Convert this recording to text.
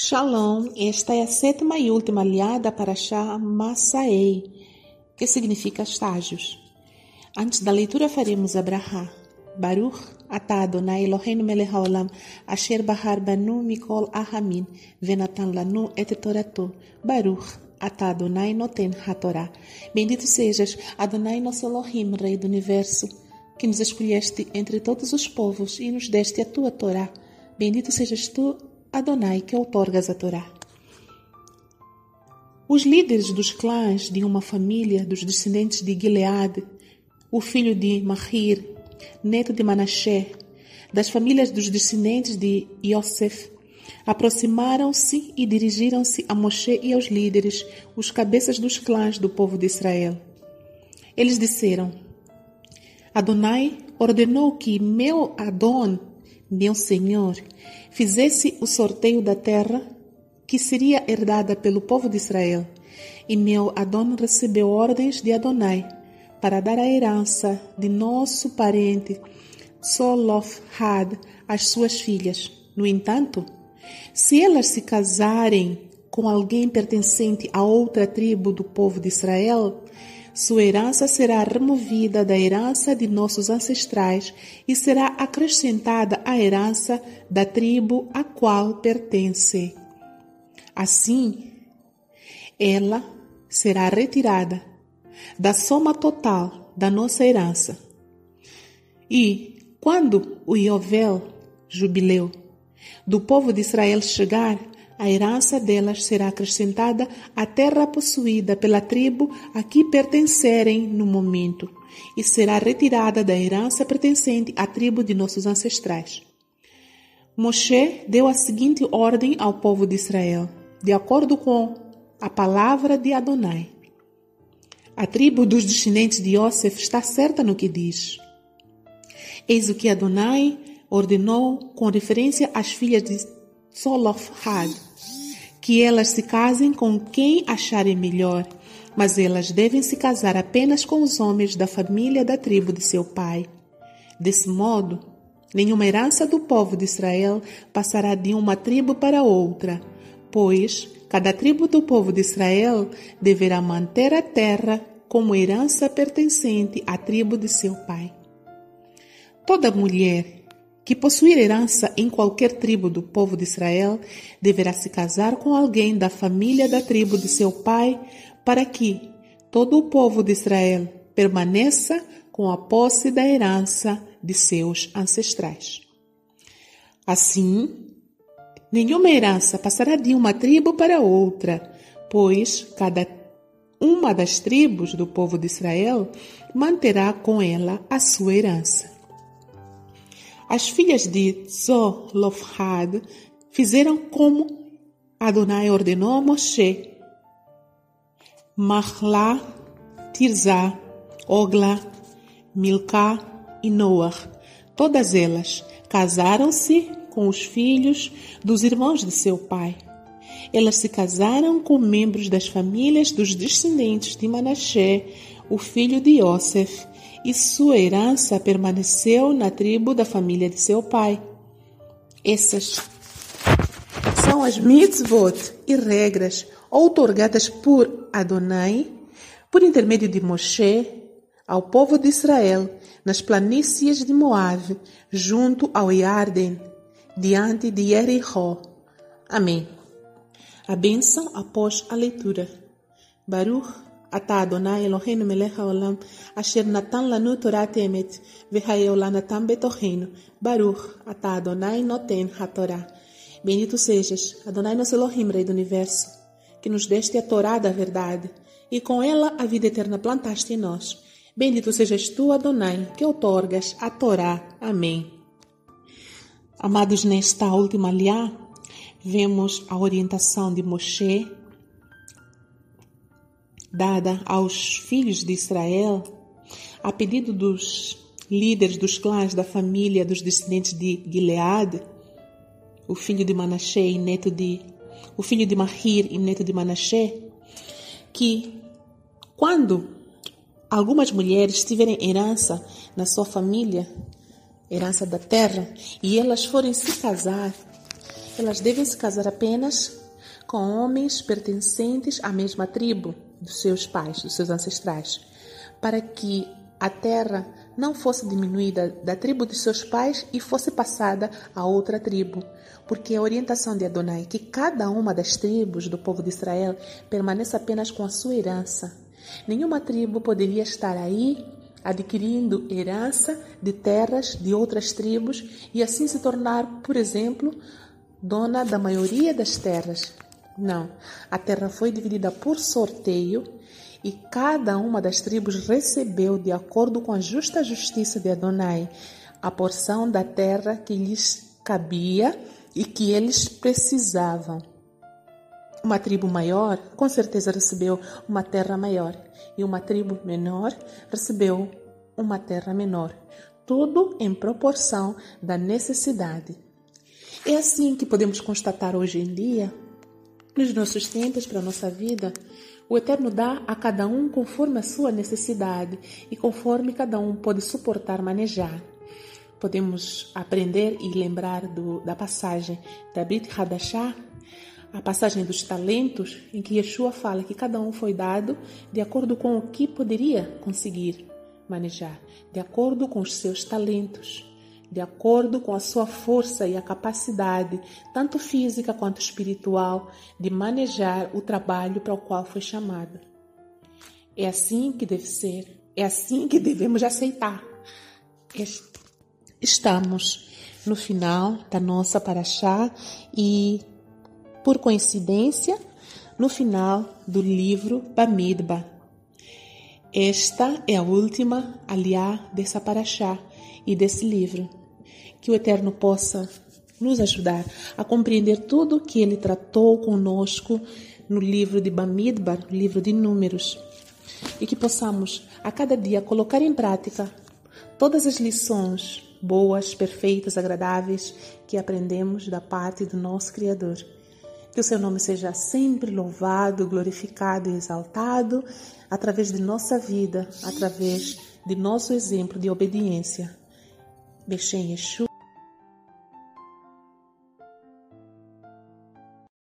Shalom, esta é a sétima e última aliada para Shah Masaei, que significa estágios. Antes da leitura faremos a Brahá. Baruch atah Adonai Eloheinu melech haolam asher bahar banu mikol ahamin venatan lanu et torato. Baruch atah Adonai noten hatorá. Bendito sejas, Adonai nosso Elohim, Rei do Universo, que nos escolheste entre todos os povos e nos deste a tua Torá. Bendito sejas tu, Adonai, que outorgas a Torá. Os líderes dos clãs de uma família dos descendentes de Gilead, o filho de Mahir, neto de Manassé, das famílias dos descendentes de Yosef, aproximaram-se e dirigiram-se a Moshe e aos líderes, os cabeças dos clãs do povo de Israel. Eles disseram: Adonai ordenou que meu Adon, meu Senhor, fizesse o sorteio da terra que seria herdada pelo povo de Israel. E meu Adon recebeu ordens de Adonai para dar a herança de nosso parente Solofhad às suas filhas. No entanto, se elas se casarem com alguém pertencente a outra tribo do povo de Israel, sua herança será removida da herança de nossos ancestrais e será acrescentada à herança da tribo a qual pertence. Assim, ela será retirada da soma total da nossa herança. E, quando o Iovel, jubileu, do povo de Israel chegar, a herança delas será acrescentada à terra possuída pela tribo a que pertencerem no momento, e será retirada da herança pertencente à tribo de nossos ancestrais. Moshe deu a seguinte ordem ao povo de Israel, de acordo com a palavra de Adonai. A tribo dos descendentes de Yosef está certa no que diz. Eis o que Adonai ordenou com referência às filhas de Solofhad, que elas se casem com quem acharem melhor, mas elas devem se casar apenas com os homens da família da tribo de seu pai. Desse modo, nenhuma herança do povo de Israel passará de uma tribo para outra, pois cada tribo do povo de Israel deverá manter a terra como herança pertencente à tribo de seu pai. Toda mulher que possuir herança em qualquer tribo do povo de Israel deverá se casar com alguém da família da tribo de seu pai, para que todo o povo de Israel permaneça com a posse da herança de seus ancestrais. Assim, nenhuma herança passará de uma tribo para outra, pois cada uma das tribos do povo de Israel manterá com ela a sua herança. As filhas de Zolofhad fizeram como Adonai ordenou a Moshe. Mahla, Tirzá, Ogla, Milcá e Noah, todas elas casaram-se com os filhos dos irmãos de seu pai. Elas se casaram com membros das famílias dos descendentes de Manassé, o filho de Yosef, e sua herança permaneceu na tribo da família de seu pai. Essas são as mitzvot e regras outorgadas por Adonai por intermédio de Moshe ao povo de Israel nas planícies de Moab, junto ao Yarden, diante de Jericó. Amém. A bênção após a leitura. Baruch אתה אדוני אלוהינו מלך העולם, אשר נתן לנו תורת אמת, והיו נתן בתוכנו. ברוך אתה Adonai noten hatorá. Bendito sejas, Adonai nosso Elohim, Rei do Universo, que nos deste a Torá da verdade, e com ela a vida eterna plantaste em nós. Bendito sejas tu, Adonai, que outorgas a Torá. Amém. Amados, nesta última liá, vemos a orientação de Moshe dada aos filhos de Israel, a pedido dos líderes dos clãs da família dos descendentes de Gilead, o filho de Manassé e neto de o filho de Mahir e neto de Manassé, que quando algumas mulheres tiverem herança na sua família, herança da terra, e elas forem se casar, elas devem se casar apenas com homens pertencentes à mesma tribo dos seus pais, dos seus ancestrais, para que a terra não fosse diminuída da tribo de seus pais e fosse passada a outra tribo, porque a orientação de Adonai que cada uma das tribos do povo de Israel permaneça apenas com a sua herança. Nenhuma tribo poderia estar aí adquirindo herança de terras de outras tribos e assim se tornar, por exemplo, dona da maioria das terras. Não, a terra foi dividida por sorteio e cada uma das tribos recebeu, de acordo com a justa justiça de Adonai, a porção da terra que lhes cabia e que eles precisavam. Uma tribo maior, com certeza, recebeu uma terra maior, e uma tribo menor recebeu uma terra menor. Tudo em proporção da necessidade. É assim que podemos constatar hoje em dia, nos nossos tempos, para a nossa vida, o Eterno dá a cada um conforme a sua necessidade e conforme cada um pode suportar manejar. Podemos aprender e lembrar do, da passagem da Brit Hadashah, a passagem dos talentos, em que Yeshua fala que cada um foi dado de acordo com o que poderia conseguir manejar, de acordo com os seus talentos de acordo com a sua força e a capacidade, tanto física quanto espiritual, de manejar o trabalho para o qual foi chamada. É assim que deve ser, é assim que devemos aceitar. Estamos no final da nossa paraxá e, por coincidência, no final do livro Bamidba. Esta é a última aliá dessa paraxá e desse livro. Que o Eterno possa nos ajudar a compreender tudo o que ele tratou conosco no livro de Bamidbar, no livro de Números, e que possamos a cada dia colocar em prática todas as lições boas, perfeitas, agradáveis que aprendemos da parte do nosso Criador. Que o seu nome seja sempre louvado, glorificado e exaltado através de nossa vida, através de nosso exemplo de obediência. Beshem Yeshua.